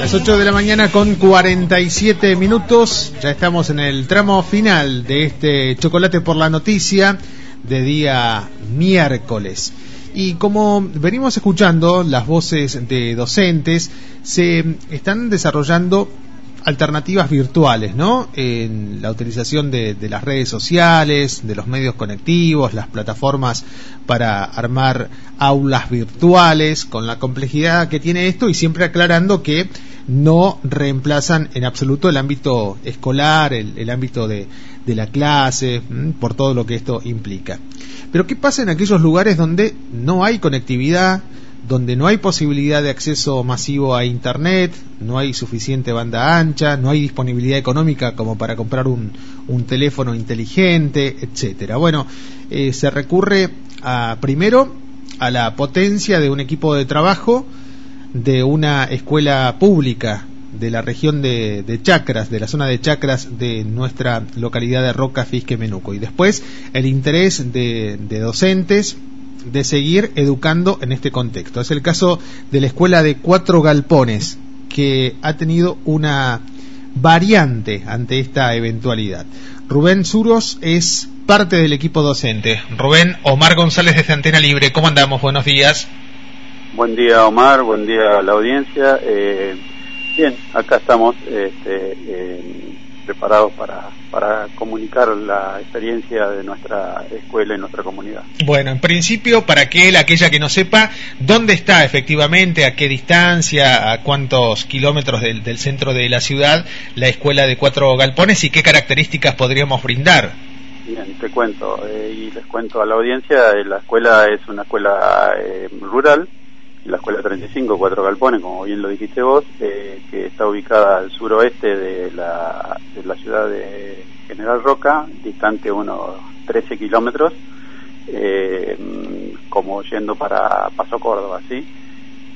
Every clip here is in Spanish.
Las 8 de la mañana con 47 minutos, ya estamos en el tramo final de este Chocolate por la Noticia de día miércoles. Y como venimos escuchando las voces de docentes, se están desarrollando alternativas virtuales, ¿no? En la utilización de, de, las redes sociales, de los medios conectivos, las plataformas para armar aulas virtuales, con la complejidad que tiene esto y siempre aclarando que no reemplazan en absoluto el ámbito escolar, el, el ámbito de, de, la clase, por todo lo que esto implica. Pero ¿qué pasa en aquellos lugares donde no hay conectividad, donde no hay posibilidad de acceso masivo a Internet, no hay suficiente banda ancha, no hay disponibilidad económica como para comprar un, un teléfono inteligente, etcétera. Bueno, eh, se recurre a, primero a la potencia de un equipo de trabajo de una escuela pública de la región de, de, Chacras, de la zona de Chacras de nuestra localidad de Roca, Fisque, Menuco. Y después el interés de, de docentes de seguir educando en este contexto. Es el caso de la escuela de cuatro galpones, que ha tenido una variante ante esta eventualidad. Rubén Suros es parte del equipo docente. Rubén, Omar González desde Antena Libre, ¿cómo andamos? Buenos días. Buen día Omar, buen día a la audiencia. Eh, bien, acá estamos este, eh, preparados para, para comunicar la experiencia de nuestra escuela y nuestra comunidad. Bueno, en principio, para aquel, aquella que no sepa, ¿dónde está efectivamente, a qué distancia, a cuántos kilómetros del, del centro de la ciudad la escuela de cuatro galpones y qué características podríamos brindar? Bien, te cuento eh, y les cuento a la audiencia, la escuela es una escuela eh, rural, la escuela 35, Cuatro Galpones, como bien lo dijiste vos, eh, que está ubicada al suroeste de la, de la ciudad de General Roca, distante unos 13 kilómetros, eh, como yendo para Paso Córdoba, ¿sí?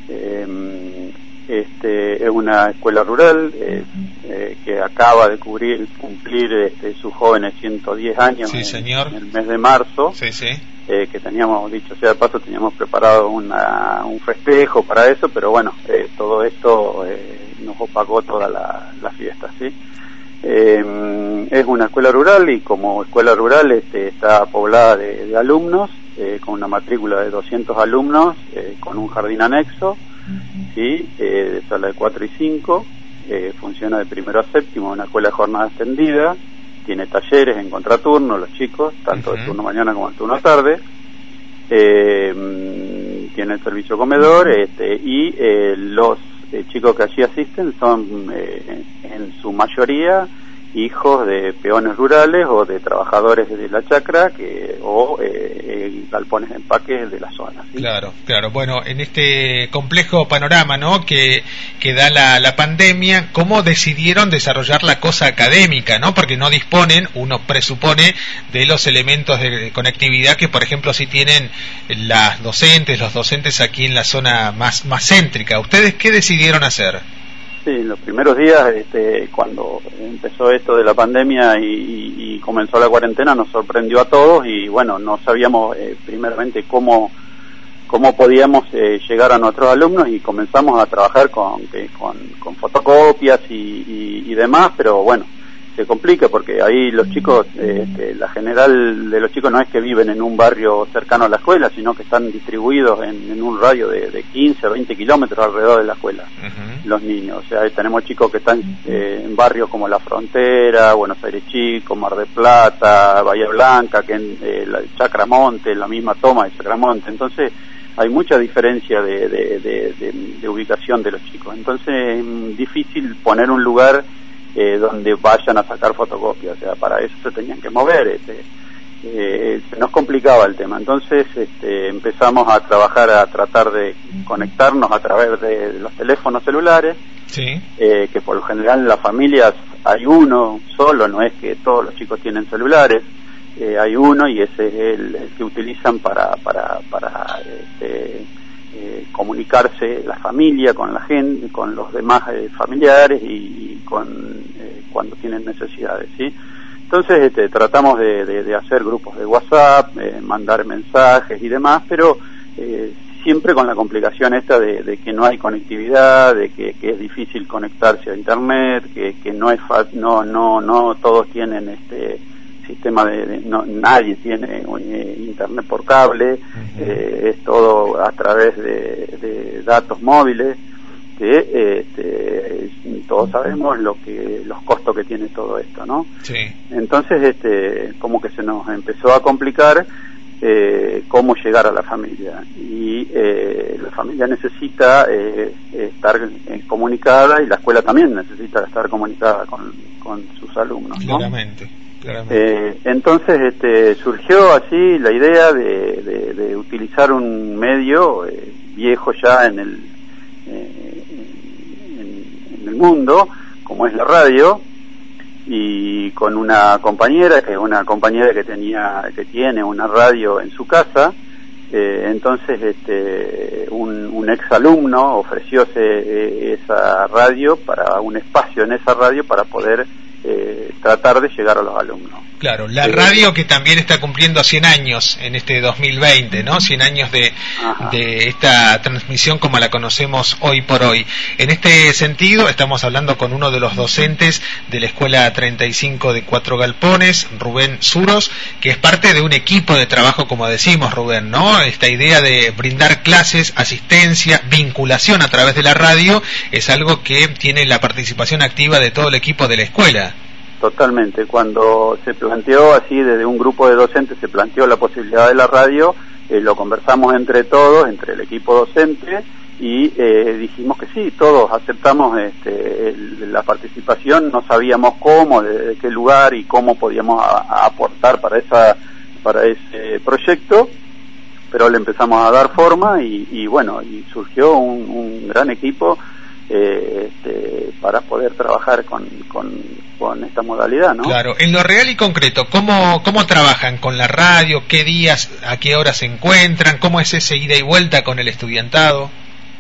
Eh, este, es una escuela rural eh, que acaba de cubrir, cumplir este, sus jóvenes 110 años sí, señor. En, en el mes de marzo. Sí, sí eh, que teníamos, dicho sea de paso, teníamos preparado una, un festejo para eso, pero bueno, eh, todo esto eh, nos opacó toda la, la fiesta, ¿sí? es una escuela rural y como escuela rural este, está poblada de, de alumnos, con una matrícula de 200 alumnos, con un jardín anexo, ¿sí? de sala de 4 y 5, funciona de primero a séptimo, una escuela de jornada extendida, tiene talleres en contraturno, los chicos, tanto uh -huh. de turno mañana como de turno tarde, eh, tiene el servicio comedor este, y eh, los eh, chicos que allí asisten son eh, en su mayoría hijos de peones rurales o de trabajadores de la chacra que, o eh, galpones de empaque de la zona. Claro, claro. Bueno, en este complejo panorama ¿no? que, que da la, la pandemia, ¿cómo decidieron desarrollar la cosa académica? ¿no? Porque no disponen, uno presupone, de los elementos de conectividad que, por ejemplo, sí tienen las docentes, los docentes aquí en la zona más, más céntrica. ¿Ustedes qué decidieron hacer? Sí, en los primeros días, este, cuando empezó esto de la pandemia y, y, comenzó la cuarentena, nos sorprendió a todos y bueno, no sabíamos eh, primeramente cómo cómo podíamos eh, llegar a nuestros alumnos y comenzamos a trabajar con, con, con fotocopias y, y demás, pero bueno, se complica porque ahí los chicos, eh, este, la general de los chicos no es que viven en un barrio cercano a la escuela, sino que están distribuidos en, en un radio de, de 15 o 20 kilómetros alrededor de la escuela, uh -huh. los niños. O sea, tenemos chicos que están eh, en barrios como La Frontera, Buenos Aires Chico, Mar de Plata, Bahía Blanca, que en eh, la Chacramonte, la misma toma de Chacramonte. Entonces, hay mucha diferencia de, de, de, de ubicación de los chicos. Entonces, es difícil poner un lugar eh, donde vayan a sacar fotocopias, o sea, para eso se tenían que mover, este, eh, se nos complicaba el tema, entonces este, empezamos a trabajar, a tratar de conectarnos a través de los teléfonos celulares, sí. eh, que por lo general en las familias hay uno solo, no es que todos los chicos tienen celulares, eh, hay uno y ese es el, el que utilizan para, para, para este, eh, comunicarse la familia con la gente, con los demás eh, familiares y, con eh, cuando tienen necesidades, ¿sí? Entonces este, tratamos de, de, hacer grupos de WhatsApp, eh, mandar mensajes y demás, pero siempre con la complicación esta de, que no hay conectividad, de que, es difícil conectarse a internet, que, no es no no no todos tienen este sistema de, no, nadie tiene eh, internet por cable, eh, es todo a través de, datos móviles que este, todos sabemos lo que los costos que tiene todo esto, ¿no? Sí. Entonces, este, como que se nos empezó a complicar eh, cómo llegar a la familia y eh, la familia necesita eh, estar comunicada y la escuela también necesita estar comunicada con, sus alumnos. Claramente. Entonces este, surgió así la idea de, utilizar un medio viejo ya en el, en el mundo, como es la radio, y con una compañera que es una compañera que tenía que tiene una radio en su casa eh, entonces este un, un ex alumno ofreció eh, esa radio para un espacio en esa radio para poder eh, tratar de llegar a los alumnos. Claro, la radio que también está cumpliendo 100 años en este 2020, ¿no? 100 años de, de, esta transmisión como la conocemos hoy por hoy. En este sentido, estamos hablando con uno de los docentes de la Escuela 35 de Cuatro Galpones, Rubén Suros, que es parte de un equipo de trabajo, como decimos, Rubén, ¿no? Esta idea de brindar clases, asistencia, vinculación a través de la radio, es algo que tiene la participación activa de todo el equipo de la escuela. Totalmente. Cuando se planteó así, desde un grupo de docentes se planteó la posibilidad de la radio, eh, lo conversamos entre todos, entre el equipo docente, y eh, dijimos que sí, todos aceptamos este, la participación, no sabíamos cómo, de, qué lugar y cómo podíamos aportar para, esa, para ese proyecto, pero le empezamos a dar forma y, bueno, y surgió un gran equipo eh, este, para poder trabajar con, con, esta modalidad, ¿no? Claro, en lo real y concreto, ¿cómo, ¿cómo trabajan con la radio? ¿Qué días, a qué horas se encuentran? ¿Cómo es ese ida y vuelta con el estudiantado?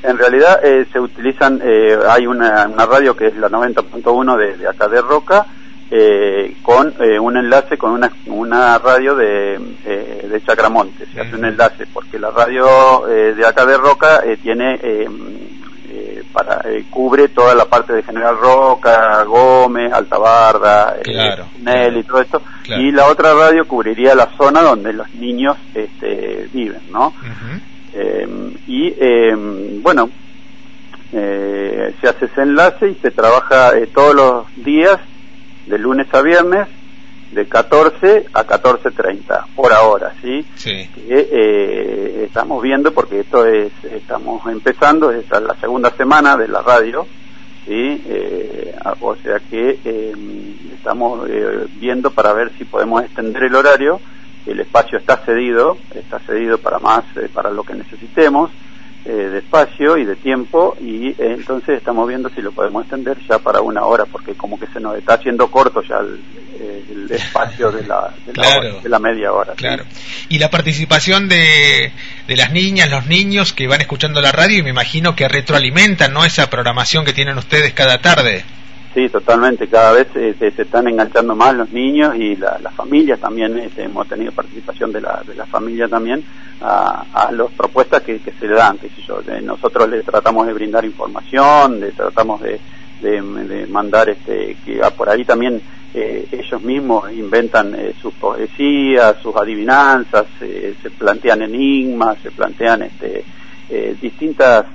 En realidad eh, se utilizan, eh, hay una, una, radio que es la 90.1 de, de, acá de Roca, eh, con un enlace con una, una radio de, de Chacramonte. Se hace un enlace porque la radio de acá de Roca tiene para eh, cubre toda la parte de General Roca, Gómez, Altabarda, eh, y todo esto, y la otra radio cubriría la zona donde los niños este, viven, ¿no? Eh, y bueno, se hace ese enlace y se trabaja todos los días, de lunes a viernes, de 14 a 14.30 por ahora, ¿sí? Sí. Eh, estamos viendo, porque esto es, estamos empezando, es la segunda semana de la radio, ¿sí? Eh, o sea que em, estamos eh, viendo para ver si podemos extender el horario, el espacio está cedido, está cedido para más, para lo que necesitemos, eh, de espacio y de tiempo y eh, entonces estamos viendo si lo podemos extender ya para una hora porque como que se nos está haciendo corto ya el, eh, espacio de la, de, la media hora. Claro. Y la participación de, de las niñas, los niños que van escuchando la radio y me imagino que retroalimentan ¿no? esa programación que tienen ustedes cada tarde. Sí, totalmente. Cada vez eh, se, están enganchando más los niños y las familias también. Este, hemos tenido participación de la, de la familia también a, a las propuestas que, se le dan. yo. nosotros les tratamos de brindar información, le tratamos de, de, mandar este, que por ahí también eh, ellos mismos inventan eh, sus poesías, sus adivinanzas, se plantean enigmas, se plantean este, distintas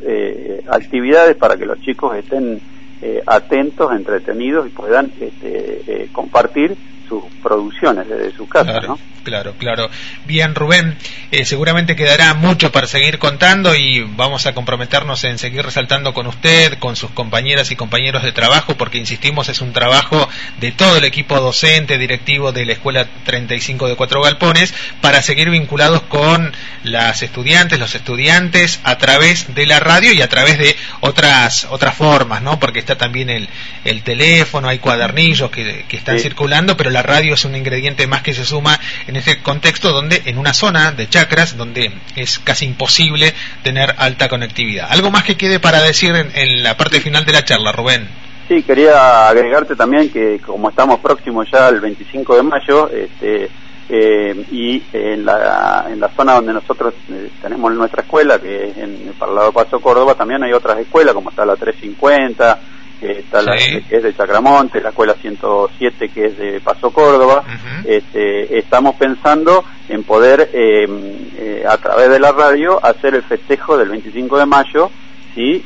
actividades para que los chicos estén eh, atentos, entretenidos y puedan este, eh, compartir sus producciones desde su casa, claro, ¿no? Claro, claro. Bien, Rubén, eh, seguramente quedará mucho para seguir contando y vamos a comprometernos en seguir resaltando con usted, con sus compañeras y compañeros de trabajo, porque insistimos, es un trabajo de todo el equipo docente, directivo de la Escuela 35 de Cuatro Galpones, para seguir vinculados con las estudiantes, los estudiantes, a través de la radio y a través de otras, otras formas, ¿no? Porque está también el, el teléfono, hay cuadernillos que, que están circulando, pero la la radio es un ingrediente más que se suma en este contexto donde en una zona de chacras donde es casi imposible tener alta conectividad. ¿Algo más que quede para decir en, la parte final de la charla, Rubén? Sí, quería agregarte también que como estamos próximos ya al 25 de mayo, este, eh, y en la, en la zona donde nosotros eh, tenemos nuestra escuela, que es en, para el lado de Paso Córdoba, también hay otras escuelas, como está la 350, que está la que es de Sacramonte, la escuela 107 que es de Paso Córdoba. este, estamos pensando en poder, em, eh, a través de la radio, hacer el festejo del 25 de mayo, ¿sí?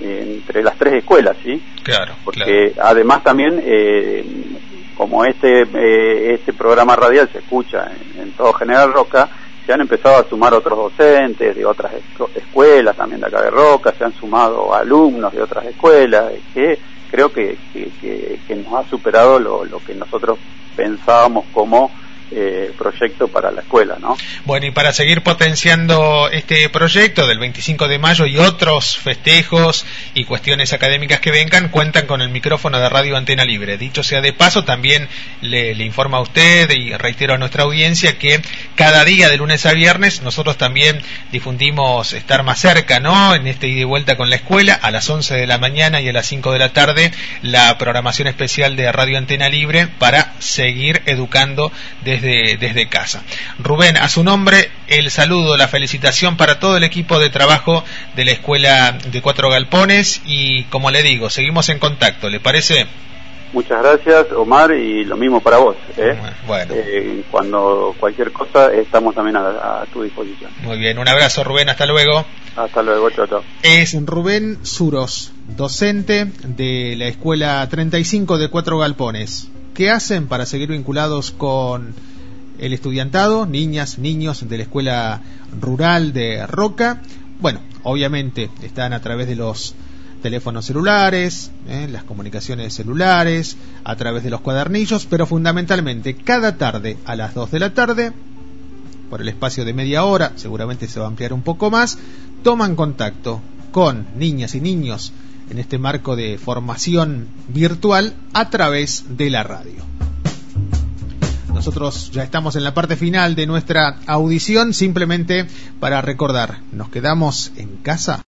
entre las tres escuelas, ¿sí? Claro. Porque además también como este, eh, este programa radial se escucha en, todo General Roca, se han empezado a sumar otros docentes de otras escuelas también de acá de Roca, se han sumado alumnos de otras escuelas, que creo que, que, nos ha superado lo, lo que nosotros pensábamos como eh, proyecto para la escuela, ¿no? Bueno, y para seguir potenciando este proyecto del 25 de mayo y otros festejos y cuestiones académicas que vengan, cuentan con el micrófono de Radio Antena Libre. Dicho sea de paso, también le, le informa a usted y reitero a nuestra audiencia que cada día de lunes a viernes nosotros también difundimos estar más cerca, ¿no? En este ida y vuelta con la escuela, a las 11 de la mañana y a las 5 de la tarde, la programación especial de Radio Antena Libre para seguir educando de desde, casa. Rubén, a su nombre, el saludo, la felicitación para todo el equipo de trabajo de la Escuela de Cuatro Galpones y, como le digo, seguimos en contacto, ¿le parece? Muchas gracias, Omar, y lo mismo para vos. ¿eh? Bueno. Eh, cuando cualquier cosa, estamos también a, tu disposición. Muy bien, un abrazo, Rubén, hasta luego. Hasta luego, chao, chao. Es Rubén Suros, docente de la Escuela 35 de Cuatro Galpones. ¿Qué hacen para seguir vinculados con el estudiantado, niñas, niños de la escuela rural de Roca? Bueno, obviamente están a través de los teléfonos celulares, ¿eh? las comunicaciones celulares, a través de los cuadernillos, pero fundamentalmente cada tarde a las 2 de la tarde, por el espacio de media hora, seguramente se va a ampliar un poco más, toman contacto con niñas y niños en este marco de formación virtual a través de la radio. Nosotros ya estamos en la parte final de nuestra audición, simplemente para recordar, nos quedamos en casa.